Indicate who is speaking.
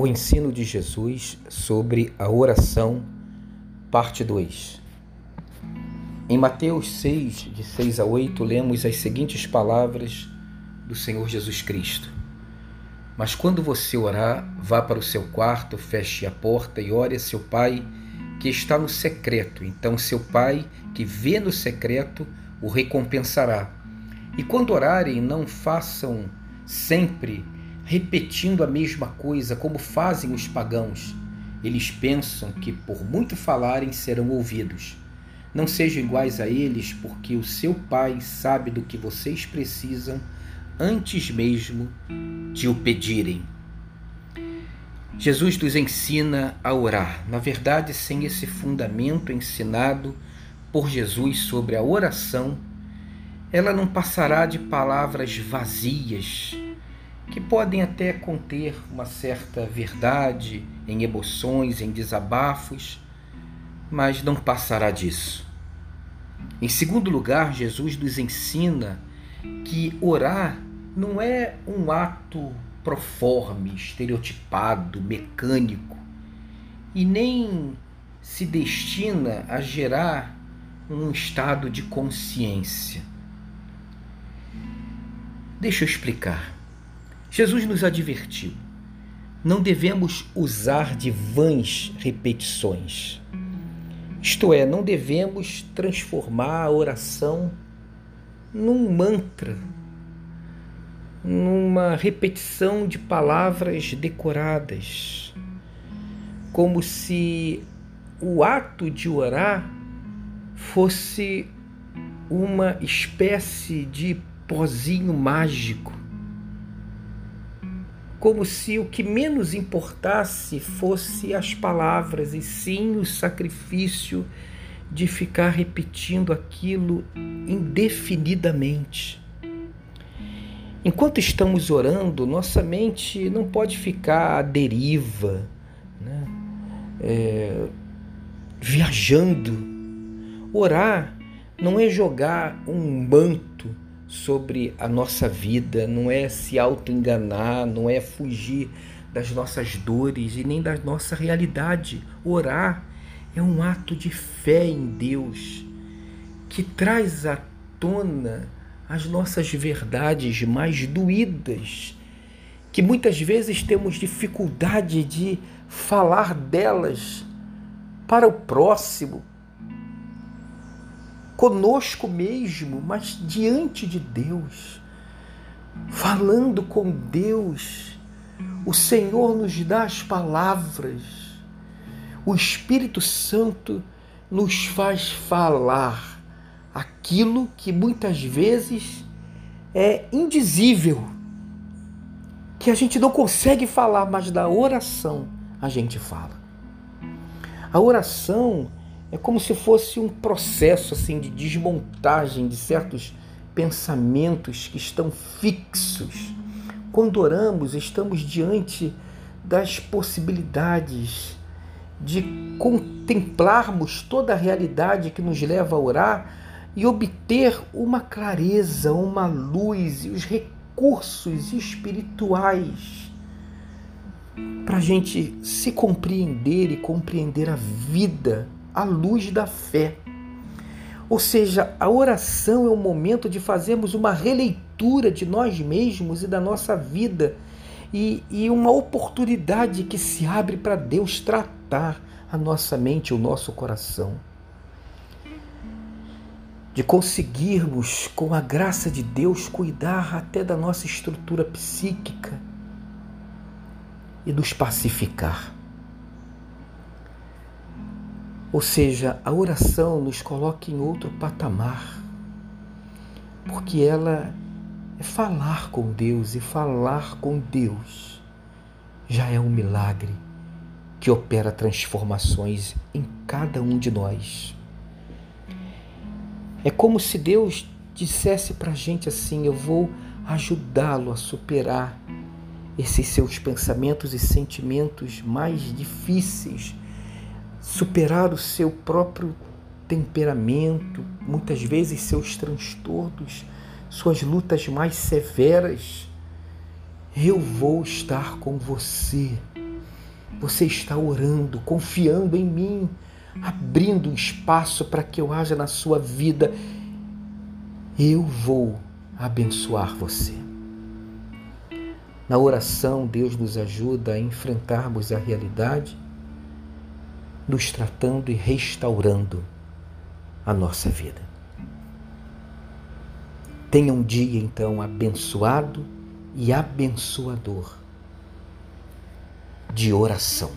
Speaker 1: O ensino de Jesus sobre a oração, parte 2. Em Mateus 6, de 6 a 8, lemos as seguintes palavras do Senhor Jesus Cristo. Mas quando você orar, vá para o seu quarto, feche a porta e ore a seu Pai que está no secreto. Então seu Pai, que vê no secreto, o recompensará. E quando orarem, não façam sempre repetindo a mesma coisa, como fazem os pagãos. Eles pensam que, por muito falarem, serão ouvidos. Não sejam iguais a eles, porque o seu Pai sabe do que vocês precisam antes mesmo de o pedirem. Jesus nos ensina a orar. Na verdade, sem esse fundamento ensinado por Jesus sobre a oração, ela não passará de palavras vazias, que podem até conter uma certa verdade em emoções, em desabafos, mas não passará disso. Em segundo lugar, Jesus nos ensina que orar não é um ato proforme, estereotipado, mecânico, e nem se destina a gerar um estado de consciência. Deixa eu explicar. Jesus nos advertiu: não devemos usar de vãs repetições. Isto é, não devemos transformar a oração num mantra, numa repetição de palavras decoradas, como se o ato de orar fosse uma espécie de pozinho mágico como se o que menos importasse fosse as palavras e sim o sacrifício de ficar repetindo aquilo indefinidamente. Enquanto estamos orando, nossa mente não pode ficar à deriva, né? é, viajando. Orar não é jogar um manto sobre a nossa vida, não é se auto-enganar, não é fugir das nossas dores e nem da nossa realidade. Orar é um ato de fé em Deus que traz à tona as nossas verdades mais doídas, que muitas vezes temos dificuldade de falar delas para o próximo, conosco mesmo, mas diante de Deus, falando com Deus. O Senhor nos dá as palavras, o Espírito Santo nos faz falar aquilo que muitas vezes é indizível, que a gente não consegue falar, mas da oração a gente fala. A oração é como se fosse um processo assim de desmontagem de certos pensamentos que estão fixos. Quando oramos, estamos diante das possibilidades de contemplarmos toda a realidade que nos leva a orar e obter uma clareza, uma luz e os recursos espirituais para a gente se compreender e compreender a vida à luz da fé. Ou seja, a oração é o momento de fazermos uma releitura de nós mesmos e da nossa vida e, e uma oportunidade que se abre para Deus tratar a nossa mente o nosso coração. De conseguirmos, com a graça de Deus, cuidar até da nossa estrutura psíquica e nos pacificar. Ou seja, a oração nos coloca em outro patamar, porque ela é falar com Deus e falar com Deus já é um milagre que opera transformações em cada um de nós. É como se Deus dissesse para a gente assim: Eu vou ajudá-lo a superar esses seus pensamentos e sentimentos mais difíceis superar o seu próprio temperamento, muitas vezes seus transtornos, suas lutas mais severas. Eu vou estar com você. você está orando, confiando em mim, abrindo um espaço para que eu haja na sua vida, eu vou abençoar você. Na oração, Deus nos ajuda a enfrentarmos a realidade, nos tratando e restaurando a nossa vida. Tenha um dia então abençoado e abençoador de oração.